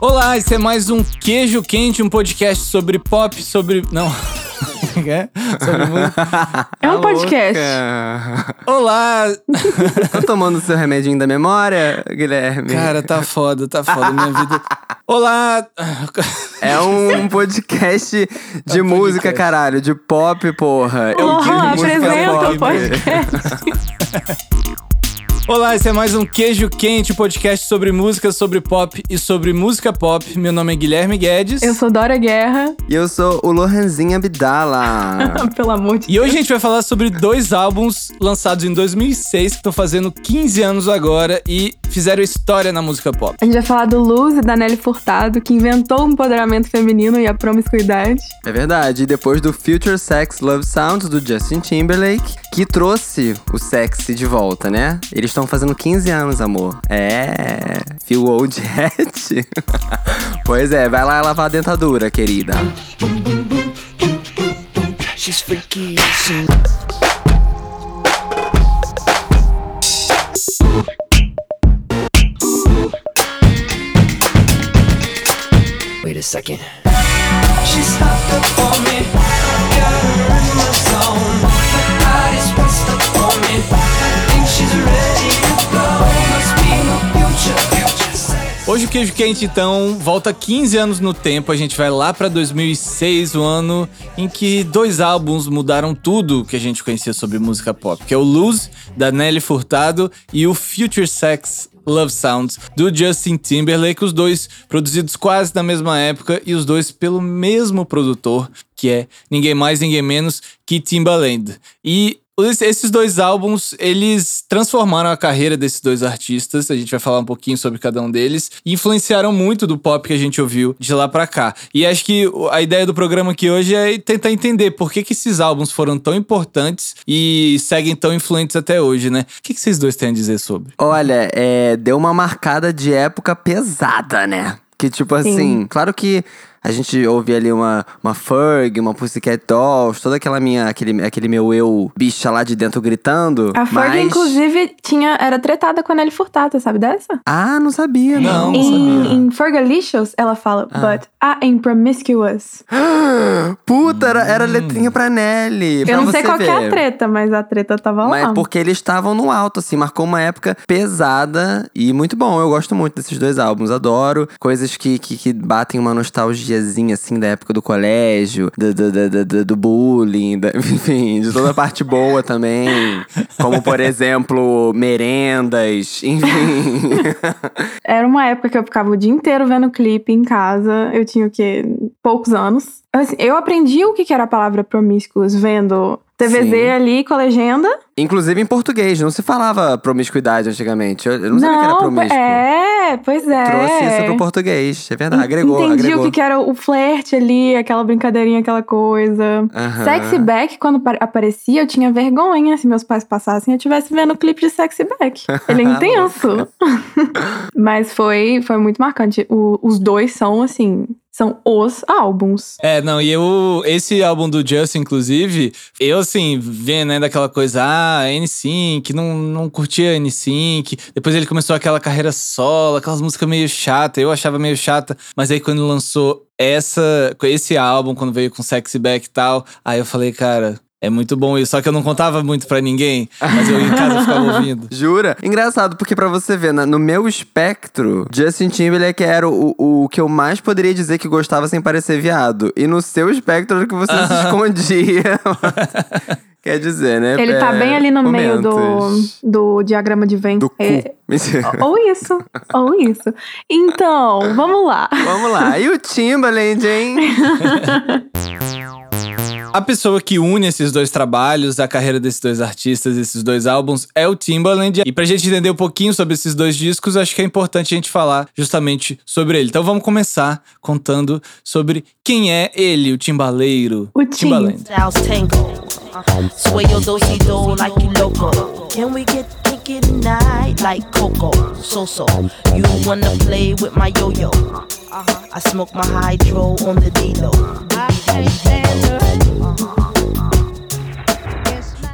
Olá, esse é mais um Queijo Quente, um podcast sobre pop, sobre. Não. É? Sobre música. É um podcast. Olá! Tá tomando seu remedinho da memória, Guilherme? Cara, tá foda, tá foda minha vida. Olá! É um podcast de É um música, podcast. caralho, de pop, porra. Eu apresenta pop. o podcast. Olá, esse é mais um Queijo Quente, um podcast sobre música, sobre pop e sobre música pop. Meu nome é Guilherme Guedes. Eu sou Dora Guerra. E eu sou o Lohanzinho Abdala. Pelo amor de E hoje a gente vai falar sobre dois álbuns lançados em 2006 que estão fazendo 15 anos agora e fizeram história na música pop. A gente vai falar do Luz e da Nelly Furtado, que inventou o empoderamento feminino e a promiscuidade. é verdade. E depois do Future Sex Love Sounds do Justin Timberlake, que trouxe o sexy de volta, né? Eles estão fazendo 15 anos, amor. É. Feel old hat. pois é, vai lá lavar a dentadura, querida. She's freaky. She Wait a second. She's hopped up on me. Hoje o Queijo Quente, então, volta 15 anos no tempo. A gente vai lá pra 2006, o ano em que dois álbuns mudaram tudo que a gente conhecia sobre música pop, que é o Lose, da Nelly Furtado, e o Future Sex Love Sounds, do Justin Timberlake, os dois produzidos quase na mesma época e os dois pelo mesmo produtor, que é ninguém mais, ninguém menos que Timbaland. E esses dois álbuns, eles transformaram a carreira desses dois artistas. A gente vai falar um pouquinho sobre cada um deles. E influenciaram muito do pop que a gente ouviu de lá pra cá. E acho que a ideia do programa aqui hoje é tentar entender por que, que esses álbuns foram tão importantes e seguem tão influentes até hoje, né? O que, que vocês dois têm a dizer sobre? Olha, é, deu uma marcada de época pesada, né? Que tipo assim, claro que a gente ouve ali uma, uma Ferg, uma Pussycat Dolls, toda aquela minha, aquele, aquele meu eu bicha lá de dentro gritando. A Ferg, mas... inclusive, tinha, era tretada com a Nelly Furtado, sabe dessa? Ah, não sabia, não. Não, em, sabia. em Fergalicious, ela fala, but I am promiscuous. Puta, era, era letrinha pra Nelly. pra Eu não sei você qual que é a ver. treta, mas a treta tava Mas lá. porque eles estavam no alto, assim, marcou uma época pesada e muito bom. Eu gosto muito desses dois álbuns, adoro. Coisas que, que, que batem uma assim, da época do colégio, do, do, do, do- bullying, da- enfim, de toda a parte boa também. Como, por exemplo, merendas, enfim. Era uma época que eu ficava o dia inteiro vendo clipe em casa. Eu tinha o quê? Poucos anos. Assim, eu aprendi o que era a palavra promiscuous vendo TVZ Sim. ali com a legenda. Inclusive em português, não se falava promiscuidade antigamente. Eu, eu não sabia que era promíscuo. é, pois é. Trouxe isso pro português, é verdade. Agregou, Entendi agregou. o que, que era o flerte ali, aquela brincadeirinha, aquela coisa. Aham. Sexy Back, quando pa- aparecia, eu tinha vergonha se meus pais passassem e eu estivesse vendo o clipe de Sexy Back. Ele é intenso. Mas foi, foi muito marcante. O- os dois são, assim, são os álbuns. É, não, e eu, esse álbum do Justin, inclusive, eu assim, vendo né, daquela coisa, ah, N5, não, não curtia N5, depois ele começou aquela carreira solo, aquelas músicas meio chata, eu achava meio chata, mas aí quando lançou essa, esse álbum, quando veio com Sexy Back e tal, aí eu falei, cara, é muito bom isso, só que eu não contava muito pra ninguém, mas eu em casa ficava ouvindo. Jura? Engraçado, porque pra você ver, na- no meu espectro, Justin Timberlake era o, o que eu mais poderia dizer que gostava sem parecer viado. E no seu espectro era o que você se escondia. Quer dizer, né? Ele tá É, bem ali no meio do, momentos. do diagrama de Venn. Do cu. É, ou isso, ou isso. Então, vamos lá. Vamos lá. E o Timbaland, hein? A pessoa que une esses dois trabalhos, a carreira desses dois artistas, esses dois álbuns, é o Timbaland. E pra gente entender um pouquinho sobre esses dois discos, acho que é importante a gente falar justamente sobre ele. Então vamos começar contando sobre quem é ele, o timbaleiro. O Tim. Timbaland. Styles do-si do like Coco? So so. You wanna play with my yo-yo? I smoke my hydro on the D-Lo.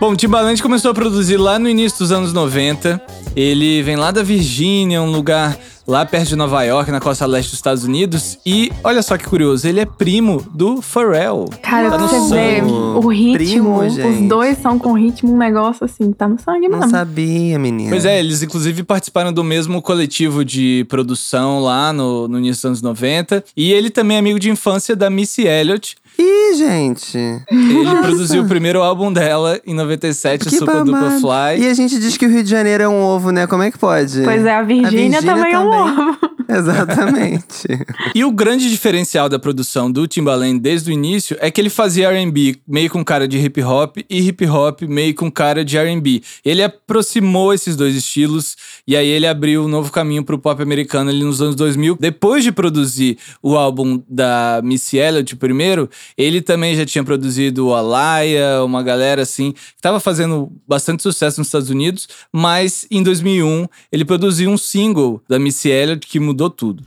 Bom, o Timbaland começou a produzir lá no início dos anos 90. Ele vem lá da Virgínia, um lugar lá perto de Nova York, na costa leste dos Estados Unidos. E olha só que curioso, ele é primo do Pharrell. Cara, Tá você sangue. o ritmo, Primo, gente. os dois são com ritmo, um negócio assim, tá no sangue Não mesmo. sabia, menina. Pois é, eles inclusive participaram do mesmo coletivo de produção lá no, no início dos anos 90. E ele também é amigo de infância da Missy Elliott. Ih, gente. Ele produziu o primeiro álbum dela em 97, Que Super Duper babado. Fly. E a gente diz que o Rio de Janeiro é um ovo, né? Como é que pode? Pois é, a Virgínia, também é um ovo. Exatamente. E o grande diferencial da produção do Timbaland desde o início é que ele fazia R&B meio com cara de hip hop e hip hop meio com cara de R&B. Ele aproximou esses dois estilos e aí ele abriu um novo caminho pro pop americano ali nos anos 2000. Depois de produzir o álbum da Missy Elliott primeiro, ele também já tinha produzido o Alaya, uma galera assim, que tava fazendo bastante sucesso nos Estados Unidos, mas em 2001 ele produziu um single da Missy Elliott que mudou tudo.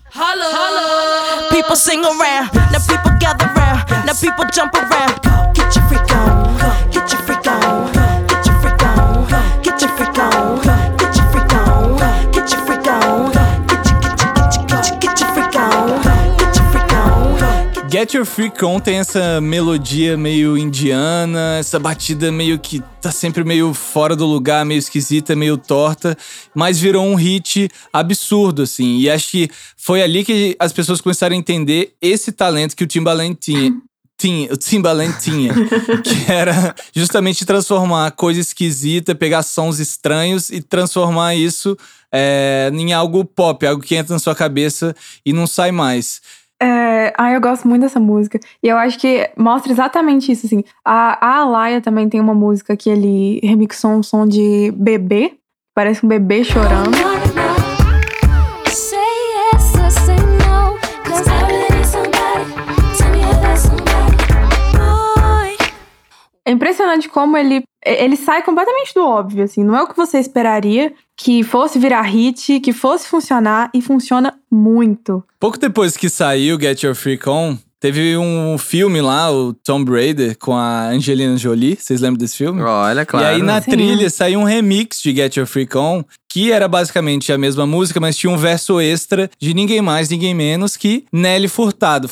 People sing around, now people gather round, now people jump around. Get your freak on, get your Get Your Freak On tem essa melodia meio indiana, essa batida meio que tá sempre meio fora do lugar, meio esquisita, meio torta, mas virou um hit absurdo, assim. E acho que foi ali que as pessoas começaram a entender esse talento que o Timbaland tinha. Tinha, o Timbaland tinha, que era justamente transformar coisa esquisita, pegar sons estranhos e transformar isso é, em algo pop, algo que entra na sua cabeça e não sai mais. É, ah, eu gosto muito dessa música. E eu acho que mostra exatamente isso, assim. A, a Alaya também tem uma música que ele remixou um som de bebê. Parece um bebê chorando. É impressionante como ele, ele sai completamente do óbvio, assim. Não é o que você esperaria que fosse virar hit, que fosse funcionar, e funciona muito. Pouco depois que saiu Get Your Freak On, teve um filme lá, o Tomb Raider, com a Angelina Jolie. Vocês lembram desse filme? Olha, claro. E aí na Sim. trilha saiu um remix de Get Your Freak On, que era basicamente a mesma música, mas tinha um verso extra de ninguém mais, ninguém menos que Nelly Furtado.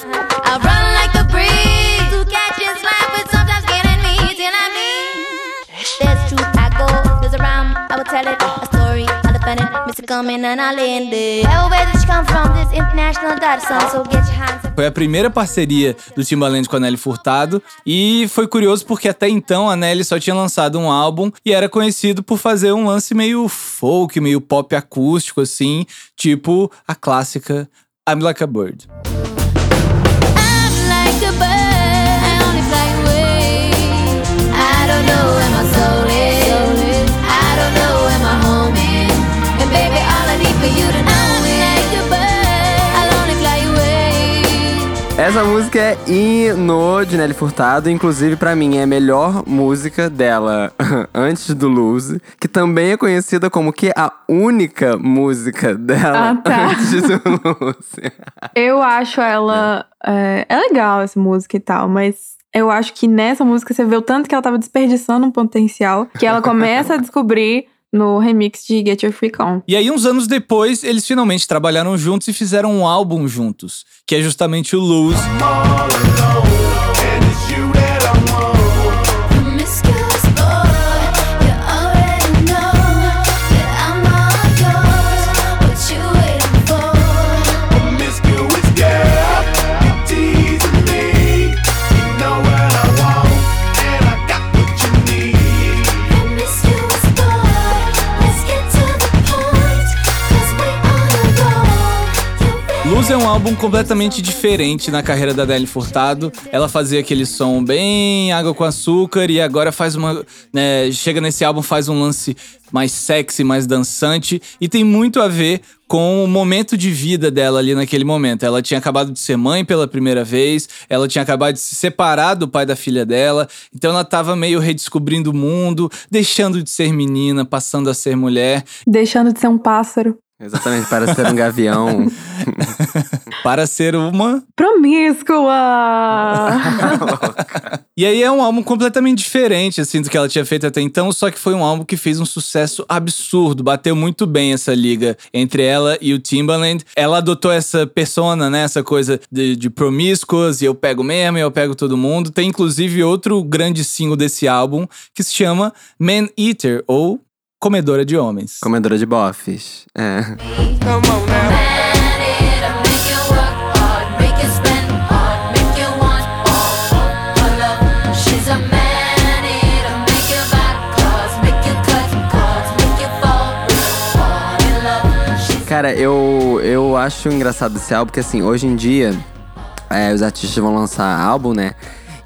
Tell it. A story, defend it. Coming and it. You come from? This international song, so get your hands up. Foi a primeira parceria do Timbaland com a Nelly Furtado e foi curioso porque até então a Nelly só tinha lançado um álbum e era conhecido por fazer um lance meio folk, meio pop acústico assim, tipo a clássica I'm Like a Bird. Essa música é hino de Nelly Furtado, inclusive pra mim é a melhor música dela antes do Lose, que também é conhecida como que a única música dela Ah, tá. antes do Lose. Eu acho ela. É, é legal essa música e tal, mas eu acho que nessa música você vê o tanto que ela tava desperdiçando um potencial que ela começa a descobrir no remix de Get Your Freak On. E aí, uns anos depois, eles finalmente trabalharam juntos e fizeram um álbum juntos, que é justamente o Lose. Álbum completamente diferente na carreira da Nelly Furtado. Ela fazia aquele som bem água com açúcar e agora faz uma. né, chega nesse álbum, faz um lance mais sexy, mais dançante e tem muito a ver com o momento de vida dela ali naquele momento. Ela tinha acabado de ser mãe pela primeira vez, ela tinha acabado de se separar do pai da filha dela, então ela tava meio redescobrindo o mundo, deixando de ser menina, passando a ser mulher, Deixando de ser um pássaro. Exatamente, para ser um gavião. para ser uma Promíscua! E aí é um álbum completamente diferente, assim, do que ela tinha feito até então, só que foi um álbum que fez um sucesso absurdo, bateu muito bem essa liga entre ela e o Timbaland. Ela adotou essa persona, né, essa coisa de, de promiscuous, e eu pego mesmo, e eu pego todo mundo. Tem inclusive outro grande single desse álbum, que se chama Man Eater, ou Comedora de Homens. Comedora de bofes. É. Cara, eu, eu acho engraçado esse álbum, porque assim, hoje em dia, é, os artistas vão lançar álbum, né?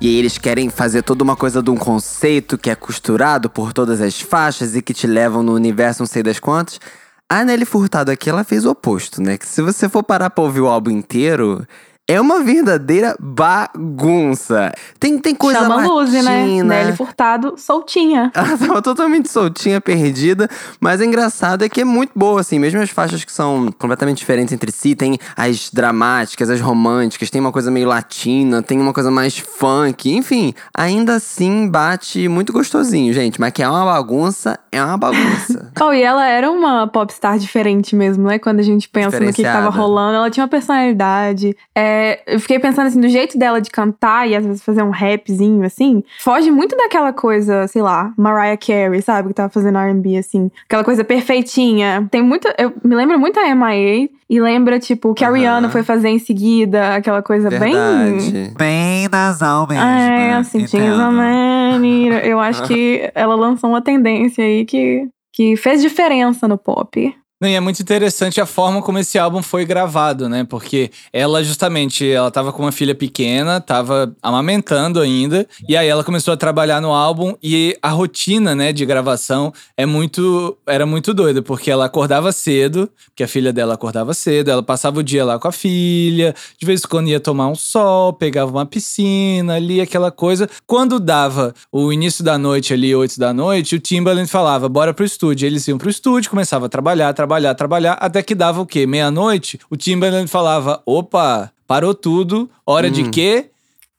E aí eles querem fazer toda uma coisa de um conceito que é costurado por todas as faixas e que te levam no universo não sei das quantas. A Nelly Furtado aqui, ela fez o oposto, né? Que se você for parar pra ouvir o álbum inteiro, é uma verdadeira bagunça. Tem, tem coisa Chama Luzi, né? latina. Nelly Furtado, soltinha. Ela tava totalmente soltinha, perdida. Mas o engraçado é que é muito boa, assim. Mesmo as faixas que são completamente diferentes entre si. Tem as dramáticas, as românticas. Tem uma coisa meio latina. Tem uma coisa mais funk. Enfim, ainda assim bate muito gostosinho, gente. Mas que é uma bagunça, é uma bagunça. Oh, e ela era uma popstar diferente mesmo, né? Quando a gente pensa no que, que tava rolando. Ela tinha uma personalidade. É, eu fiquei pensando assim, do jeito dela de cantar e às vezes fazer um rapzinho, assim, foge muito daquela coisa, sei lá, Mariah Carey, sabe? Que tava fazendo R&B, assim. Aquela coisa perfeitinha. Tem muita... Eu me lembro muito a M.I.A. E lembra, tipo, o que a. Rihanna foi fazer em seguida. Aquela coisa bem... Verdade. Bem nasal mesmo. É, assim, entendo. Things a Man. Eu acho que ela lançou uma tendência aí que, que fez diferença no pop. Não, e é muito interessante a forma como esse álbum foi gravado, né? Porque ela justamente, ela tava com uma filha pequena, tava amamentando ainda, e aí ela começou a trabalhar no álbum e a rotina, né, de gravação é muito era muito doida, porque ela acordava cedo, porque a filha dela acordava cedo, ela passava o dia lá com a filha, de vez em quando ia tomar um sol, pegava uma piscina ali, aquela coisa. Quando dava o início da noite ali, 8 da noite, o Timbaland falava, bora pro estúdio. Eles iam pro estúdio, começava a trabalhar, trabalhar, trabalhar, até que dava o quê? Meia-noite, o Timbaland falava, opa, parou tudo, hora de quê?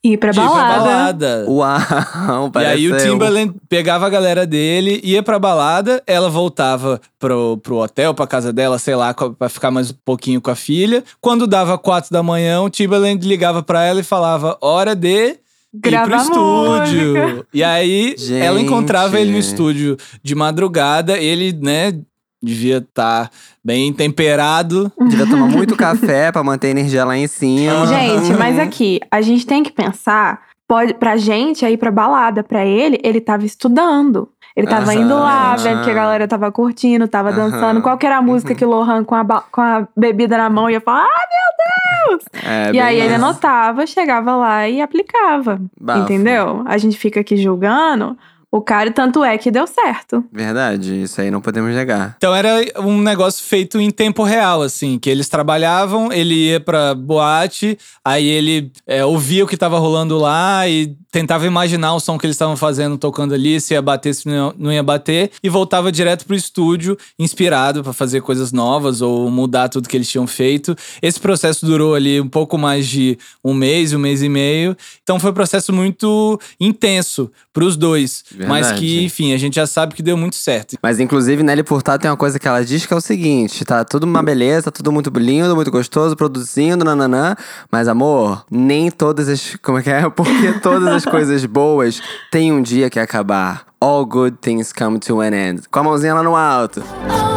Ir pra De ir pra balada. balada. Uau, E aí o. Timbaland pegava a galera dele, ia pra balada, ela voltava pro, pro hotel, pra casa dela, sei lá, pra ficar mais um pouquinho com a filha. Quando dava quatro da manhã, o Timbaland ligava pra ela e falava, hora de... Ir pro Gravar estúdio. música. E aí ela Gente. encontrava ele no estúdio de madrugada, ele, né, devia estar bem temperado. Devia tomar muito café pra manter a energia lá em cima. Gente, mas aqui, a gente tem que pensar, pode, pra gente aí pra balada, pra ele, ele tava estudando. Ele tava Aham. indo lá, vendo que a galera tava curtindo, tava Aham. dançando. Qual que era a música que o Lohan com a, com a bebida na mão ia falar? Ah, meu Deus! É, e aí ele anotava, chegava lá e aplicava. Bafo. Entendeu? A gente fica aqui julgando o cara, e tanto é que deu certo. Verdade, isso aí não podemos negar. Então era um negócio feito em tempo real, assim, que eles trabalhavam, ele ia pra boate, aí ele é, ouvia o que tava rolando lá e tentava imaginar o som que eles estavam fazendo, tocando ali, se ia bater, se não não ia bater, e voltava direto pro estúdio, inspirado pra fazer coisas novas ou mudar tudo que eles tinham feito. Esse processo durou ali um pouco mais de um mês, um mês e meio. Então foi um processo muito intenso pros dois, mas Verdade. que, enfim, a gente já sabe que deu muito certo. Mas inclusive, Nelly Furtado tem uma coisa que ela diz que é o seguinte: tá tudo uma beleza, tá tudo muito lindo, muito gostoso, produzindo, nananã. Mas, amor, nem todas as. Como é que é? Porque todas as coisas boas têm um dia que acabar. All good things come to an end. Com a mãozinha lá no alto. All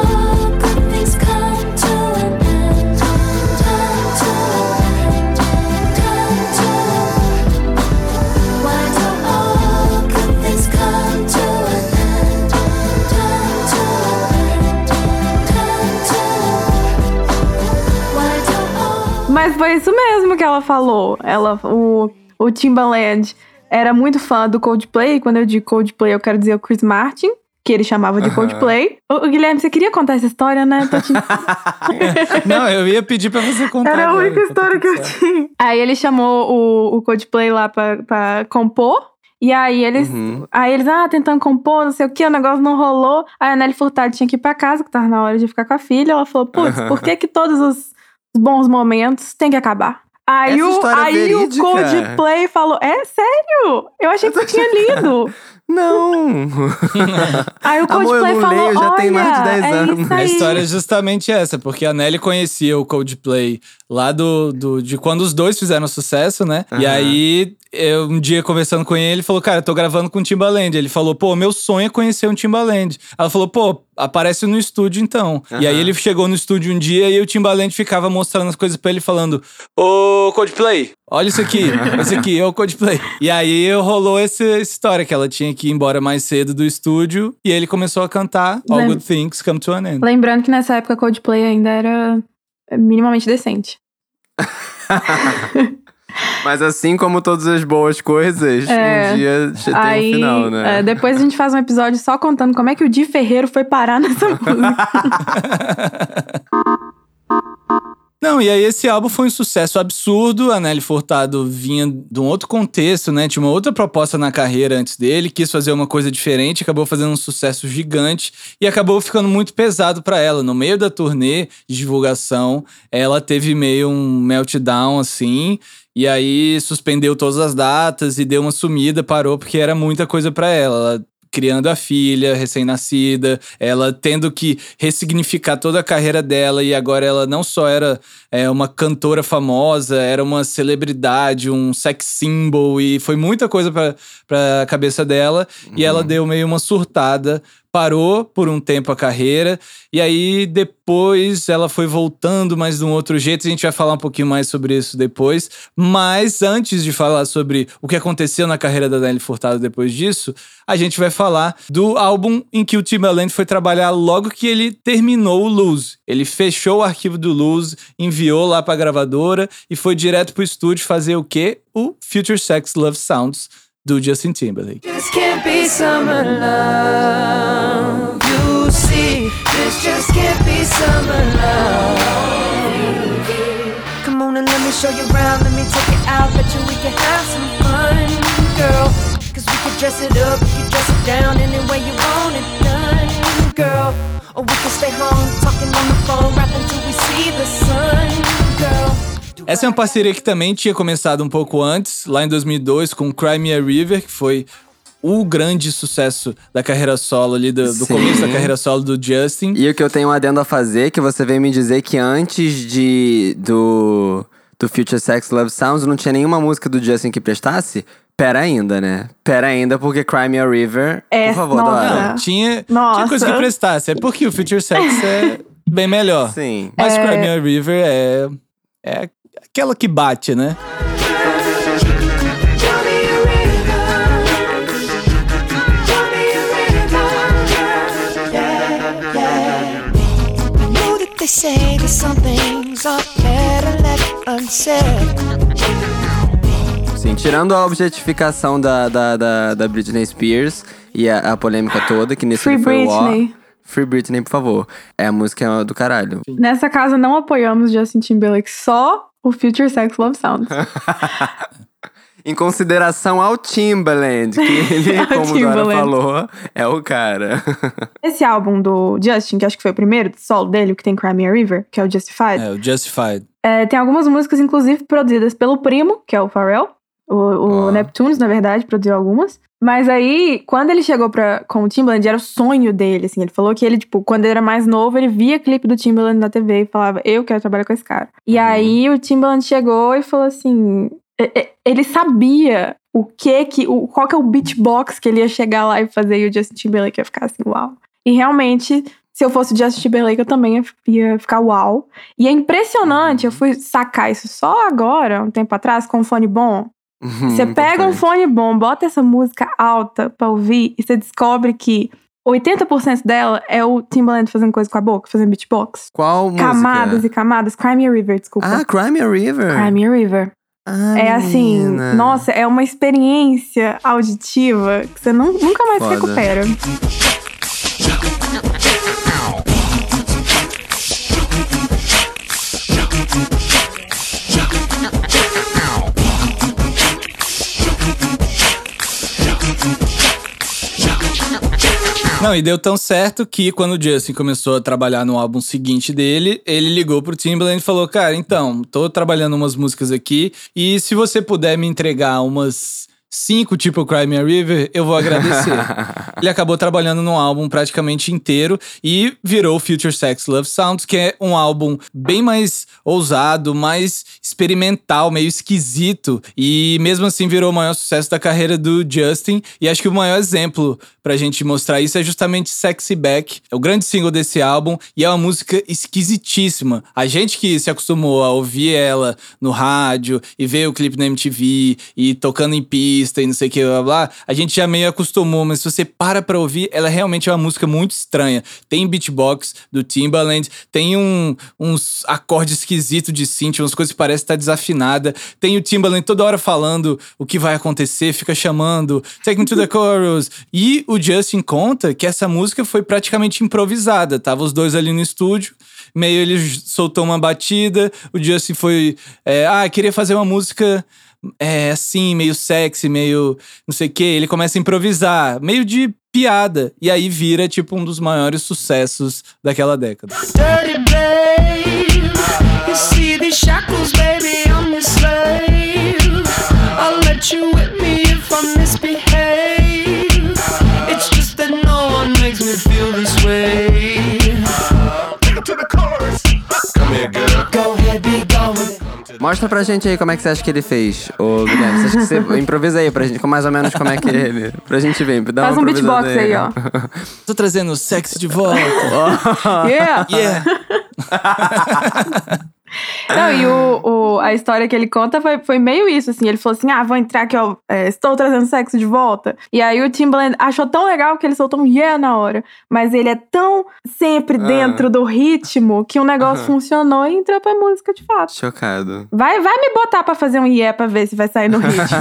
Mas foi isso mesmo que ela falou. Ela, o, o Timbaland era muito fã do Coldplay. Quando eu digo Coldplay, eu quero dizer o Chris Martin, que ele chamava de Coldplay. Ô, Guilherme, você queria contar essa história, né? Te- Não, eu ia pedir pra você contar. Era a única história que eu tinha. Aí ele chamou o, o Coldplay lá pra, pra compor. E aí eles, Uhum. aí eles, ah, tentando compor, não sei o que, o negócio não rolou. Aí a Nelly Furtado tinha que ir pra casa, que tava na hora de ficar com a filha. Ela falou, putz, por que que todos os os bons momentos têm que acabar? Aí, Essa o, é aí o? Coldplay falou: É sério? Eu achei que você tinha lido. Não! Aí o Amor, eu Coldplay não falou: leio, já tem mais de 10 é anos." A história é justamente essa, porque a Nelly conhecia o Coldplay lá do, do de quando os dois fizeram sucesso, né? E Aham. aí, eu, um dia conversando com ele, ele falou: Cara, eu tô gravando com o Timbaland. Ele falou: Pô, meu sonho é conhecer um Timbaland. Ela falou: Pô, aparece no estúdio então. E aí ele chegou no estúdio um dia e o Timbaland ficava mostrando as coisas pra ele, falando: Ô, Coldplay, olha isso aqui, esse aqui é o Coldplay. E aí rolou essa história que ela tinha que ir embora mais cedo do estúdio e ele começou a cantar All Lem- Good Things Come to an End. Lembrando que nessa época Coldplay ainda era minimamente decente. Mas assim como todas as boas coisas, É. um dia tem Aí, um final, né? é, depois a gente faz um episódio só contando como é que o Di Ferreiro foi parar nessa música. Não, e aí esse álbum foi um sucesso absurdo. A Nelly Furtado vinha de um outro contexto, né? Tinha uma outra proposta na carreira antes dele, quis fazer uma coisa diferente, acabou fazendo um sucesso gigante e acabou ficando muito pesado pra ela. No meio da turnê de divulgação, ela teve meio um meltdown assim. E aí suspendeu todas as datas e deu uma sumida, parou, porque era muita coisa pra ela. Ela criando a filha recém-nascida, ela tendo que ressignificar toda a carreira dela e agora ela não só era é, uma cantora famosa, era uma celebridade, um sex symbol e foi muita coisa pra, pra cabeça dela e ela deu meio uma surtada, parou por um tempo a carreira e aí depois ela foi voltando, mas de um outro jeito. A gente vai falar um pouquinho mais sobre isso depois. Mas antes de falar sobre o que aconteceu na carreira da Nelly Furtado depois disso, a gente vai falar do álbum em que o Timbaland foi trabalhar logo que ele terminou o Lose. Ele fechou o arquivo do Lose, enviou lá pra gravadora e foi direto pro estúdio fazer o quê? O Future Sex Love Sounds do Justin Timberlake. This can't be summer love. You see, this just can't be summer love. Come on and let me show you around. Let me take you out. Bet you we can have some fun, girl. Cause we could dress it up, we could dress it down any way you want it done, girl. Or we could stay home talking on the phone, rapping till we see the sun, girl. Essa é uma parceria que também tinha começado um pouco antes, lá em 2002, com Cry Me a River, que foi o grande sucesso da carreira solo ali, do, do começo da carreira solo do Justin. E o que eu tenho um adendo a fazer, que você veio me dizer que antes de do, do Future Sex Love Sounds não tinha nenhuma música do Justin que prestasse? Pera ainda, né? Pera ainda, porque Cry Me a River, É, por favor, nossa. Dora. Não, tinha, Nossa. tinha coisa que prestasse. É porque o Future Sex é bem melhor. Sim. Mas Cry Me a River é, é aquela que bate, né? know that they say that some things are better left unsaid. Sim, tirando a objetificação da, da, da, da Britney Spears e a, a polêmica toda, que nisso Free foi o ó. Free Britney, por favor. É a música do caralho. Nessa casa não apoiamos Justin Timberlake, só o Future Sex Love Sounds. Em consideração ao Timbaland, que ele, como o Dora falou, é o cara. Esse álbum do Justin, que acho que foi o primeiro solo dele, que tem Cry Me a River, que é o Justified, É, o Justified. é, tem algumas músicas, inclusive, produzidas pelo primo, que é o Pharrell. O, o Ó. Neptunes, na verdade, produziu algumas. Mas aí, quando ele chegou pra, com o Timbaland, era o sonho dele, assim. Ele falou que ele, tipo, quando ele era mais novo, ele via clipe do Timbaland na TV e falava, eu quero trabalhar com esse cara. E Uhum. aí, o Timbaland chegou e falou assim... Ele sabia o que que... O, qual que é o beatbox que ele ia chegar lá e fazer. E o Justin Timberlake ia ficar assim, uau. E realmente... Se eu fosse o Justin Timberlake, eu também ia, ia ficar uau. E é impressionante, eu fui sacar isso só agora, um tempo atrás, com um fone bom. Você pega um fone bom, bota essa música alta pra ouvir e você descobre que 80% dela é o Timbaland fazendo coisa com a boca, fazendo beatbox. Qual música? Camadas e camadas. Cry Me a River, desculpa. Ah, Cry Me a River. Cry Me a River. Ah, é assim, menina. nossa, é uma experiência auditiva que você não- nunca mais Foda. recupera. Não, e deu tão certo que quando o Justin começou a trabalhar no álbum seguinte dele, ele ligou pro Timbaland e falou: Cara, então, tô trabalhando umas músicas aqui e se você puder me entregar umas cinco, tipo Cry Me a River, eu vou agradecer. ele acabou trabalhando no álbum praticamente inteiro e virou Future Sex Love Sounds, que é um álbum bem mais ousado, mais experimental, meio esquisito. E mesmo assim virou o maior sucesso da carreira do Justin. E acho que o maior exemplo pra gente mostrar isso é justamente Sexy Back. É o grande single desse álbum e é uma música esquisitíssima. A gente que se acostumou a ouvir ela no rádio e ver o clipe na MTV e tocando em pista e não sei o que, blá blá, a gente já meio acostumou, mas se você para pra ouvir, ela realmente é uma música muito estranha. Tem beatbox do Timbaland, tem um, uns acordes esquisitos de synth, umas coisas que parecem estar desafinada. Tem o Timbaland toda hora falando o que vai acontecer, fica chamando, take me to the chorus. E o Justin conta que essa música foi praticamente improvisada. Tava os dois ali no estúdio, meio ele soltou uma batida, o Justin foi, é, ah, queria fazer uma música é assim, meio sexy, meio não sei o que. Ele começa a improvisar, meio de piada. E aí vira, tipo, um dos maiores sucessos daquela década. Dirty babe, you see these shackles, baby, I'm your slave. I'll let you whip me if I misbehave. It's just that no one makes me feel this way. Take it to the chorus. Come here, girl. Go ahead, be gone with it. Mostra pra gente aí como é que você acha que ele fez, ô Guilherme. Você acha que você improvisa aí pra gente, com mais ou menos como é que ele. Pra gente ver. Dá Faz um beatbox improvisada aí, ó. Tô trazendo o sexo de volta. Yeah! yeah. Não, e o, o- a história que ele conta foi, foi meio isso, assim. Ele falou assim: ah, vou entrar aqui, ó. é, estou trazendo sexo de volta. E aí o Timbaland achou tão legal que ele soltou um yeah na hora. Mas ele é tão sempre Ah. dentro do ritmo que o negócio funcionou e entrou pra música de fato. Chocado. Vai, vai me botar pra fazer um yeah pra ver se vai sair no ritmo.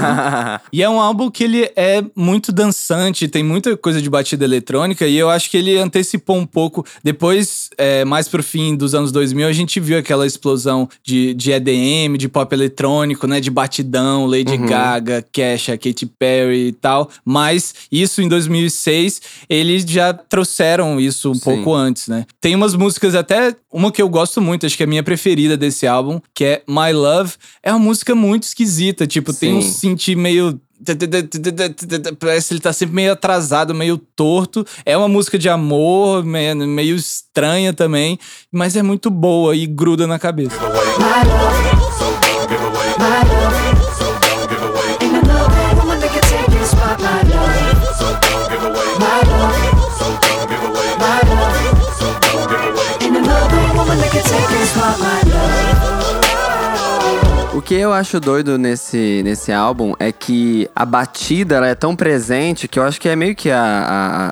E é um álbum que ele é muito dançante, tem muita coisa de batida eletrônica, e eu acho que ele antecipou um pouco. Depois, é, mais pro fim dos anos 2000, a gente viu aquela explosão de, de EDM, de pop eletrônico, né? De batidão, Lady Gaga, Kesha, Katy Perry e tal. Mas isso em 2006, eles já trouxeram isso um Sim. pouco antes, né? Tem umas músicas, até uma que eu gosto muito, acho que é a minha preferida desse álbum, que é My Love. É uma música muito esquisita, tipo, tem um Sim. synth meio. Parece que ele tá sempre meio atrasado, meio torto. É uma música de amor, meio, estranha também, mas é muito boa e gruda na cabeça. Ain't que eu acho doido nesse, nesse álbum é que a batida ela é tão presente que eu acho que é meio que a,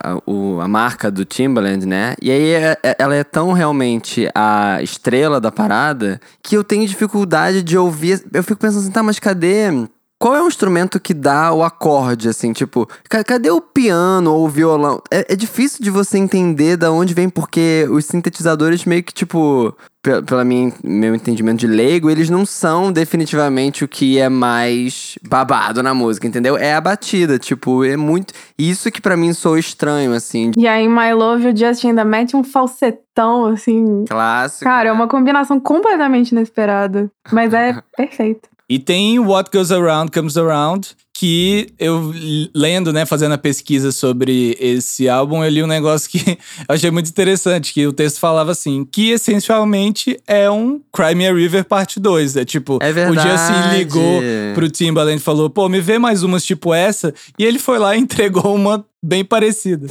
a, a, a marca do Timbaland, né? E aí é- é- ela é tão realmente a estrela da parada que eu tenho dificuldade de ouvir. Eu fico pensando assim, tá, mas cadê. Qual é o instrumento que dá o acorde, assim? Tipo, ca- cadê o piano ou o violão? É, é difícil de você entender da onde vem, porque os sintetizadores meio que, tipo, pe- pelo meu entendimento de leigo, eles não são definitivamente o que é mais babado na música, entendeu? É a batida, tipo, é muito. Isso que pra mim soa estranho, assim, e aí, My Love, o Justin ainda mete um falsetão, assim. clássico. Cara, é né? uma combinação completamente inesperada. Mas é perfeito. E tem What Goes Around Comes Around, que eu lendo, né, fazendo a pesquisa sobre esse álbum, eu li um negócio que eu achei muito interessante, que o texto falava assim, que essencialmente é um Cry Me a River parte 2. É tipo, É o. Justin ligou pro Timbaland e falou, pô, me vê mais umas tipo essa, e ele foi lá e entregou uma bem parecida.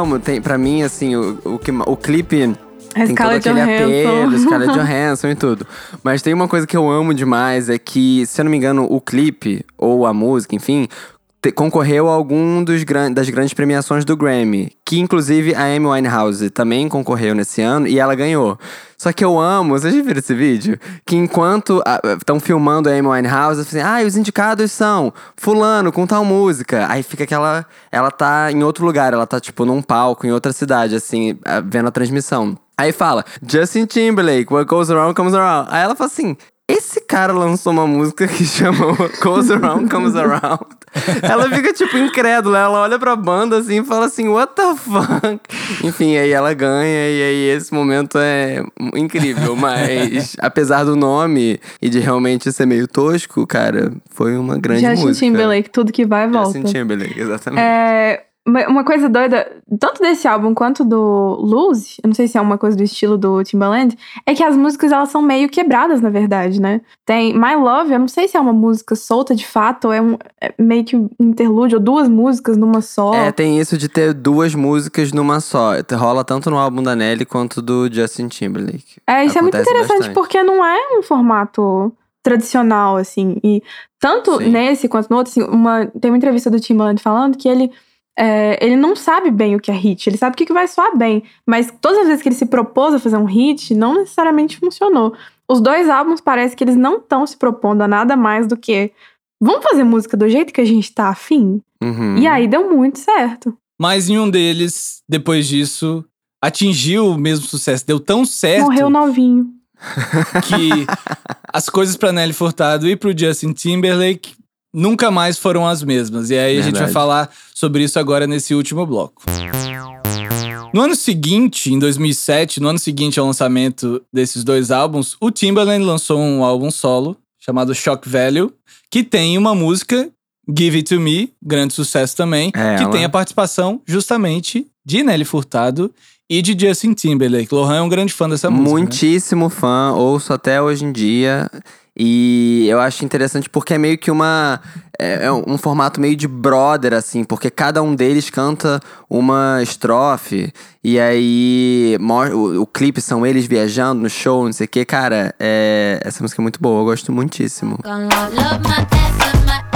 Amo, tem, pra mim, assim, o, o, o clipe A tem todo aquele Johansson. apelo, Scarlett Johansson e tudo. Mas tem uma coisa que eu amo demais, é que, se eu não me engano, o clipe, ou a música, enfim, te- concorreu a algum dos gran- das grandes premiações do Grammy. Que inclusive a Amy Winehouse também concorreu nesse ano e ela ganhou. Só que eu amo, vocês já viram esse vídeo? Que enquanto estão filmando a Amy Winehouse, assim, ah, os indicados são fulano com tal música. Aí fica aquela. Ela tá em outro lugar, ela tá tipo num palco, em outra cidade, assim, vendo a transmissão. Aí fala, Justin Timberlake, What Goes Around Comes Around. Aí ela fala assim. Esse cara lançou uma música que chama Goes Around Comes Around. Ela fica, tipo, incrédula. Ela olha pra banda assim e fala assim, what the fuck? Enfim, aí ela ganha e aí esse momento é incrível. Mas, apesar do nome e de realmente ser meio tosco, cara, foi uma grande Justin música. Timberlake, tudo que vai volta. Justin Timberlake, exatamente. É, uma coisa doida, tanto desse álbum quanto do Lose, eu não sei se é uma coisa do estilo do Timbaland, é que as músicas elas são meio quebradas, na verdade, né? Tem My Love, eu não sei se é uma música solta de fato, ou é, um, é meio que um interlúdio, ou duas músicas numa só. É, tem isso de ter duas músicas numa só. Rola tanto no álbum da Nelly quanto do Justin Timberlake. É, isso é muito Acontece interessante bastante. porque não é um formato tradicional, assim. E tanto Sim. nesse quanto no outro, assim, uma, tem uma entrevista do Timbaland falando que ele, é, ele não sabe bem o que é hit. Ele sabe o que, que vai soar bem. Mas todas as vezes que ele se propôs a fazer um hit, não necessariamente funcionou. Os dois álbuns parece que eles não estão se propondo a nada mais do que vamos fazer música do jeito que a gente tá afim? Uhum. E aí deu muito certo. Mas nenhum deles, depois disso, atingiu o mesmo sucesso. Deu tão certo Morreu novinho. que as coisas pra Nelly Furtado e pro Justin Timberlake nunca mais foram as mesmas. E aí a gente vai Verdade. falar sobre isso agora nesse último bloco. No ano seguinte, em 2007, no ano seguinte ao lançamento desses dois álbuns, o Timbaland lançou um álbum solo chamado Shock Value, que tem uma música, Give It To Me, grande sucesso também, É que ela. tem a participação justamente de Nelly Furtado e de Justin Timberlake. Lohan é um grande fã dessa música. né? Muitíssimo fã, ouço até hoje em dia. E eu acho interessante porque é meio que uma. É é um formato meio de brother, assim, porque cada um deles canta uma estrofe. E aí. O, o clipe são eles viajando no show, não sei o que. Cara, é, essa música é muito boa, eu gosto muitíssimo. Gonna love my my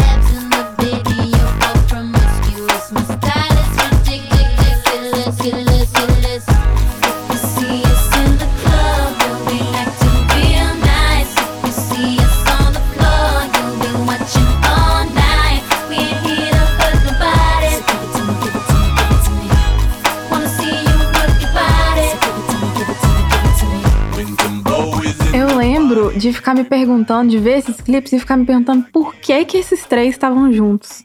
lembro de ficar me perguntando, de ver esses clipes e ficar me perguntando por que que esses três estavam juntos.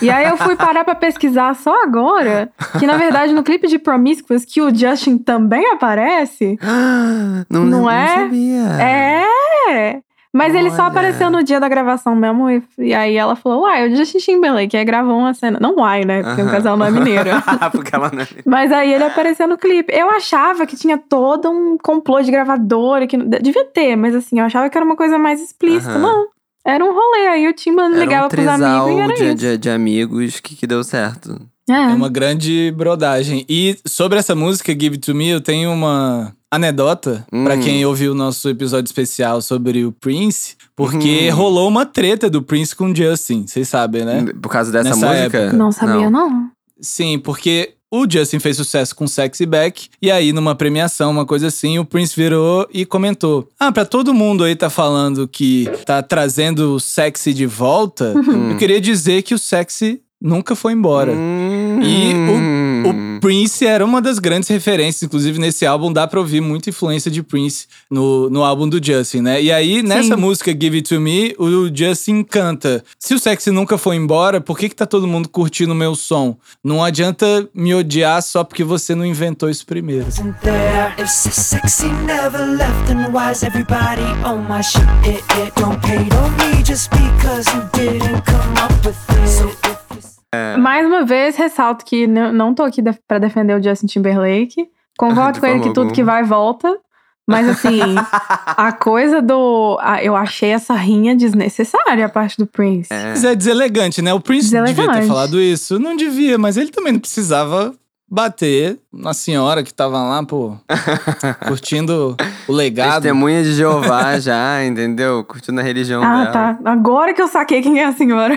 e aí eu fui parar pra pesquisar só agora, que na verdade no clipe de Promiscuous que o Justin também aparece. Não, Não não é? sabia. É! Mas ele só Olha. apareceu no dia da gravação mesmo. E, e aí ela falou, uai, o Justin Timberlake. Aí gravou uma cena. Não uai, né? Porque o Aham. casal não é mineiro. porque ela não é. Mas aí ele apareceu no clipe. Eu achava que tinha todo um complô de gravadora, que devia ter, mas assim, eu achava que era uma coisa mais explícita. Aham. Não. Era um rolê. Aí o Timbaland Era ligava um pros amigos e era de, isso. de, de amigos que, que deu certo. É. É uma grande brodagem. E sobre essa música, Give It To Me, eu tenho uma anedota Hum. pra quem ouviu o nosso episódio especial sobre o Prince, porque Hum. rolou uma treta do Prince com o Justin, vocês sabem, né? Por causa dessa Nessa música? época. Não sabia, não. Sim, porque o Justin fez sucesso com Sexy Back, e aí numa premiação, uma coisa assim, o Prince virou e comentou: Ah, pra todo mundo aí tá falando que tá trazendo o sexy de volta, eu queria dizer que o sexy nunca foi embora. Hum. E O Prince era uma das grandes referências, inclusive nesse álbum dá pra ouvir muita influência de Prince no, no álbum do Justin, né? E aí, nessa música Give It To Me, o Justin canta: Se o sexy nunca foi embora, por que, que tá todo mundo curtindo o meu som? Não adianta me odiar só porque você não inventou isso primeiro. so you Mais uma vez, ressalto que não, tô aqui pra defender o Justin Timberlake. Concordo De com ele que tudo que vai volta. Mas assim, a coisa do. a- eu achei essa rinha desnecessária a parte do Prince. Mas é deselegante, né? O Prince devia ter falado isso. Não devia, mas ele também não precisava bater uma senhora que tava lá, pô, curtindo o legado. Testemunha de Jeová já, entendeu? Curtindo a religião Ah, dela. tá. Agora que eu saquei quem é a senhora.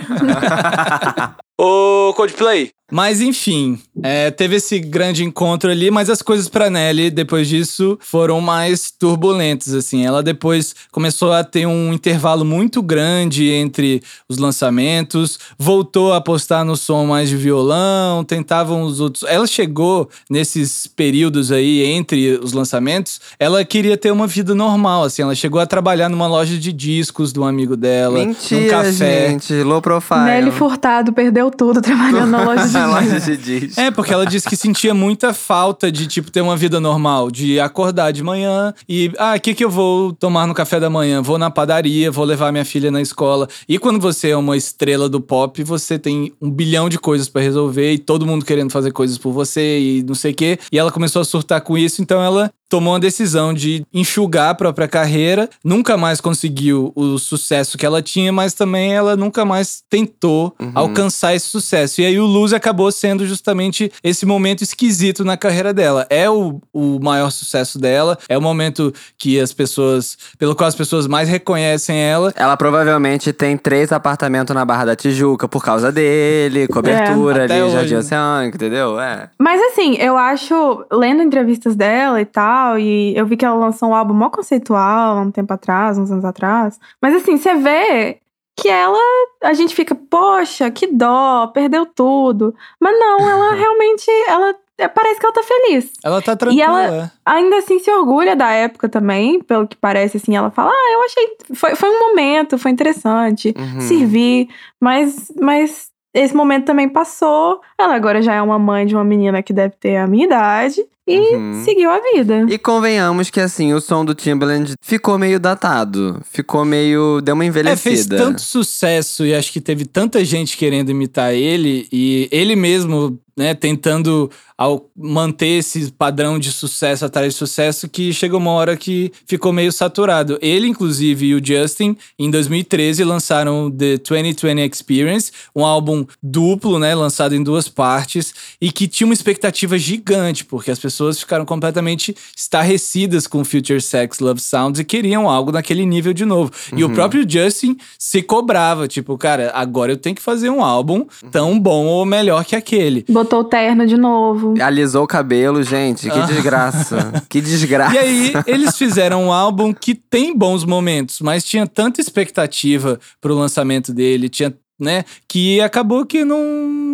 Ô, Coldplay. Mas enfim, é, teve esse grande encontro ali, mas as coisas pra Nelly, depois disso, foram mais turbulentas, assim. Ela depois começou a ter um intervalo muito grande entre os lançamentos, voltou a apostar no som mais de violão, tentavam os outros... Ela chegou nesses períodos aí, entre os lançamentos, ela queria ter uma vida normal, assim. Ela chegou a trabalhar numa loja de discos de um amigo dela, num Mentira, café. gente. Low profile. Nelly Furtado perdeu tudo trabalhando na loja de Na loja de discos. É, porque ela disse que sentia muita falta de, tipo, ter uma vida normal, de acordar de manhã e, ah, o que que eu vou tomar no café da manhã? Vou na padaria, vou levar minha filha na escola. E quando você é uma estrela do pop, você tem um bilhão de coisas pra resolver e todo mundo querendo fazer coisas por você e não sei o quê. E ela começou a surtar com isso, então ela tomou uma decisão de enxugar a própria carreira, nunca mais conseguiu o sucesso que ela tinha, mas também ela nunca mais tentou alcançar esse sucesso. E aí o Lose acabou sendo justamente esse momento esquisito na carreira dela. É o, o maior sucesso dela, é o momento que as pessoas, pelo qual as pessoas mais reconhecem ela. Ela provavelmente tem três apartamentos na Barra da Tijuca por causa dele, cobertura Até ali, hoje. Jardim Oceânico, entendeu? É. Mas assim, eu acho, lendo entrevistas dela e tal, e eu vi que ela lançou um álbum mó conceitual há um tempo atrás, uns anos atrás. Mas assim, você vê que ela, a gente fica, poxa, que dó, perdeu tudo. Mas não, ela realmente, ela é, parece que ela tá feliz. Ela tá tranquila. ela- Ainda assim se orgulha da época também, pelo que parece, assim, ela fala, ah, eu achei, foi, foi um momento, foi interessante, Uhum. servir, mas, mas esse momento também passou. Ela agora já é uma mãe de uma menina que deve ter a minha idade e Uhum. seguiu a vida. E convenhamos que assim, o som do Timbaland ficou meio datado. Ficou meio. deu uma É, fez envelhecida. tanto sucesso e acho que teve tanta gente querendo imitar ele e ele mesmo, né, tentando ao manter esse padrão de sucesso atrás de sucesso que chegou uma hora que ficou meio saturado. Ele, inclusive, e o Justin, em 2013, lançaram The 2020 Experience, um álbum duplo, né, lançado em duas partes e que tinha uma expectativa gigante, porque as pessoas ficaram completamente estarrecidas com Future Sex Love Sounds e queriam algo naquele nível de novo. E o próprio Justin se cobrava, tipo, cara, agora eu tenho que fazer um álbum tão bom ou melhor que aquele. Botou o terno de novo. Alisou o cabelo, gente. Que desgraça. que desgraça. E aí, eles fizeram um álbum que tem bons momentos, mas tinha tanta expectativa pro lançamento dele, tinha, né, que acabou que não,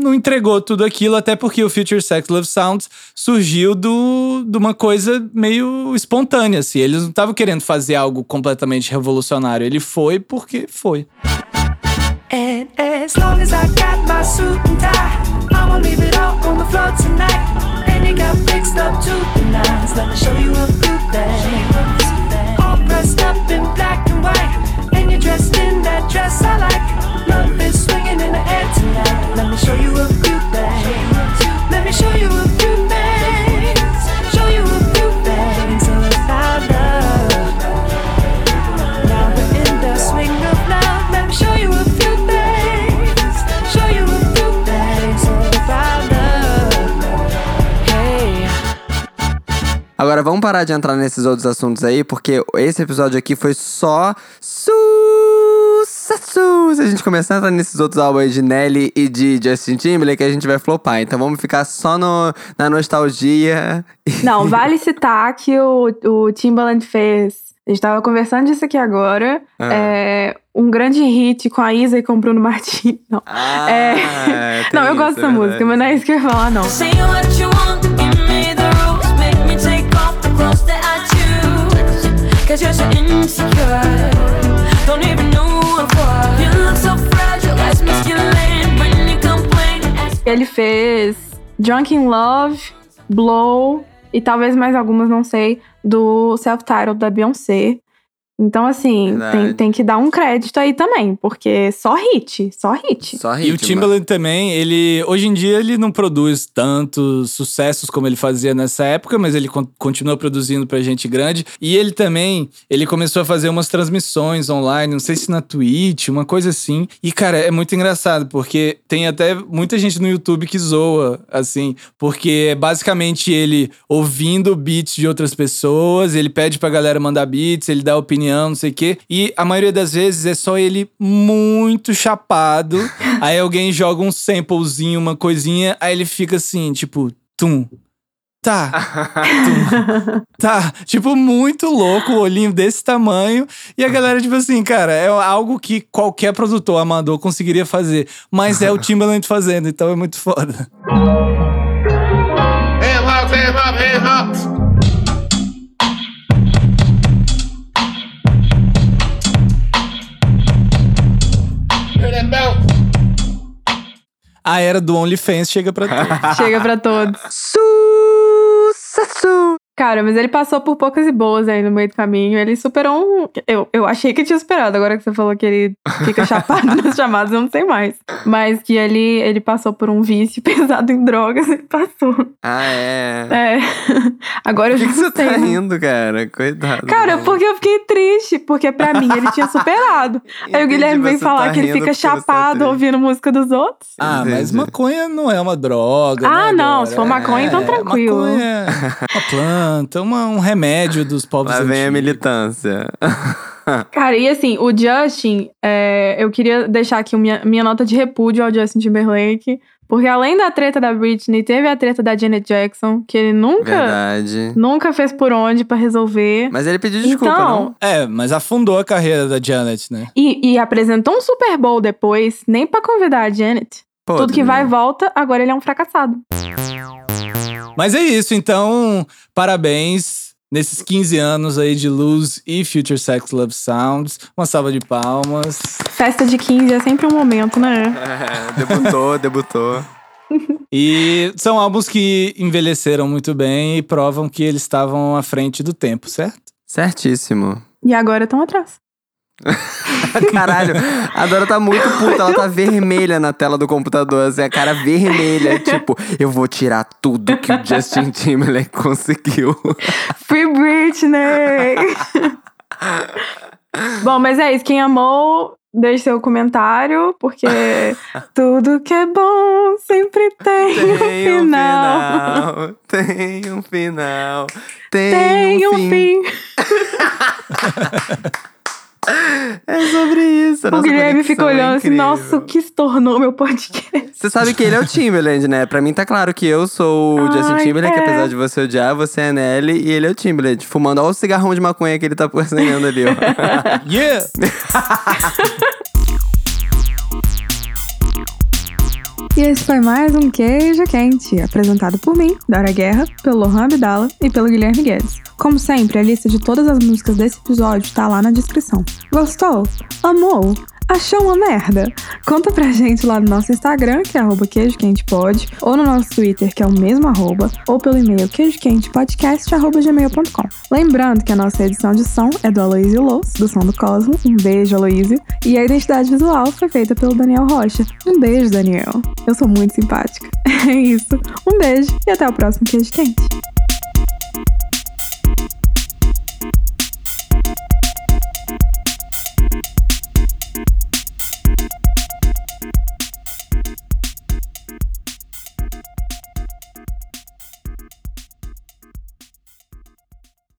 não entregou tudo aquilo, até porque o Future Sex Love Sounds surgiu do, de uma coisa meio espontânea, assim. Eles não estavam querendo fazer algo completamente revolucionário, ele foi porque foi. Dressed in that dress I like. Love is swinging in the air. Let me show you. Let me show you. Show you show you. Show you. Agora vamos parar de entrar nesses outros assuntos aí, porque esse episódio aqui foi só sucesso. Se a gente começar a entrar nesses outros álbuns aí de Nelly e de Justin Timberlake, a gente vai flopar. Então vamos ficar só no, na nostalgia. Não, vale citar que o, o Timbaland fez. A gente tava conversando disso aqui agora. Ah. É, um grande hit com a Isa e com o Bruno Martins. Não. Ah, É. não, eu isso, gosto é dessa música, verdade. mas não é isso que eu ia falar, não. Say what you want, give me the rules, make me take off the clothes that I choose. Cause you're so insecure, don't even know Ele fez Drunk in Love, Blow e talvez mais algumas, não sei, do self-titled da Beyoncé. Então, assim, tem, tem que dar um crédito aí também, porque só hit, só hit. Só E o. Timbaland também, ele hoje em dia ele não produz tantos sucessos como ele fazia nessa época, mas ele con- continua produzindo pra gente grande. E ele também, ele começou a fazer umas transmissões online, não sei se na Twitch, uma coisa assim. E cara, é muito engraçado porque tem até muita gente no YouTube que zoa, assim, porque é basicamente ele ouvindo beats de outras pessoas, ele pede pra galera mandar beats, ele dá opinião, não sei o quê. E a maioria das vezes é só ele muito chapado. aí alguém joga um samplezinho, uma coisinha, aí ele fica assim, tipo, tum. Tá, tum, tá. Tipo, muito louco, o olhinho desse tamanho. E a galera, tipo assim, cara, é algo que qualquer produtor amador conseguiria fazer. Mas é o Timbaland fazendo, então é muito foda. A era do OnlyFans chega pra tudo. Chega pra todos. Sucesso! Cara, mas ele passou por poucas e boas aí no meio do caminho. Ele superou um. Eu, eu achei que tinha superado. Agora que você falou que ele fica chapado nas chamadas, eu não sei mais. Mas que ele, ele passou por um vício pesado em drogas. Ele passou. Ah, é. É. Agora Por eu que, que já você tá rindo, cara? Coitado. Cara, porque eu fiquei triste, porque pra mim ele tinha superado. Aí o Entendi, Guilherme vem falar tá que ele fica tá chapado ouvindo música dos outros. Ah, mas Entendi. maconha não é uma droga. Ah, né, não, agora? se for maconha, então É, tranquilo. Maconha é uma planta, uma- um remédio dos povos Lá vem a antigos. militância. Cara, e assim, o Justin, é, eu queria deixar aqui minha, minha nota de repúdio ao Justin Timberlake. Porque além da treta da Britney, teve a treta da Janet Jackson, que ele nunca, Verdade. nunca fez por onde pra resolver. Mas ele pediu desculpa, então, não? É, mas afundou a carreira da Janet, né? E, e apresentou um Super Bowl depois, nem pra convidar a Janet. Podre, Tudo que vai e volta, agora ele é um fracassado. Mas é isso, então, parabéns nesses 15 anos aí de Lose e Future Sex Love Sounds. Uma salva de palmas. Festa de 15 é sempre um momento, né? É, debutou, debutou. E são álbuns que envelheceram muito bem e provam que eles estavam à frente do tempo, certo? Certíssimo. E agora estão atrás. Caralho, a Dora tá muito puta, ela tá vermelha na tela do computador, assim, a cara vermelha, tipo, eu vou tirar tudo que o Justin Timberlake conseguiu. Free Britney! Bom, mas é isso. Quem amou, deixe seu comentário, porque tudo que é bom sempre tem, um Tem um final. final, tem um final, tem, Tem um um fim. fim. É sobre isso. O Guilherme é olhando assim, nossa, o que se tornou meu podcast? Você sabe que ele é o Timberland, né? Pra mim tá claro que eu sou o Ai, Justin Timberlake, é. apesar de você odiar, você é Nelly e ele é o Timberland. Fumando ó o cigarrão de maconha que ele tá porcenhando ali, ó. Yeah! E esse foi mais um Queijo Quente, apresentado por mim, Dora Guerra, pelo Lohan Abdala e pelo Guilherme Guedes. Como sempre, a lista de todas as músicas desse episódio tá lá na descrição. Gostou? Amou? Achou uma merda? Conta pra gente lá no nosso Instagram, que é arroba queijoquentepod, ou no nosso Twitter, que é o mesmo arroba, ou pelo e-mail queijoquentepodcast.gmail.com. Lembrando que a nossa edição de som é do Aloysio Lous, do Som do Cosmo. Um beijo, Aloysio. E a identidade visual foi feita pelo Daniel Rocha. Um beijo, Daniel. Eu sou muito simpática. É isso. Um beijo e até o próximo Queijo Quente.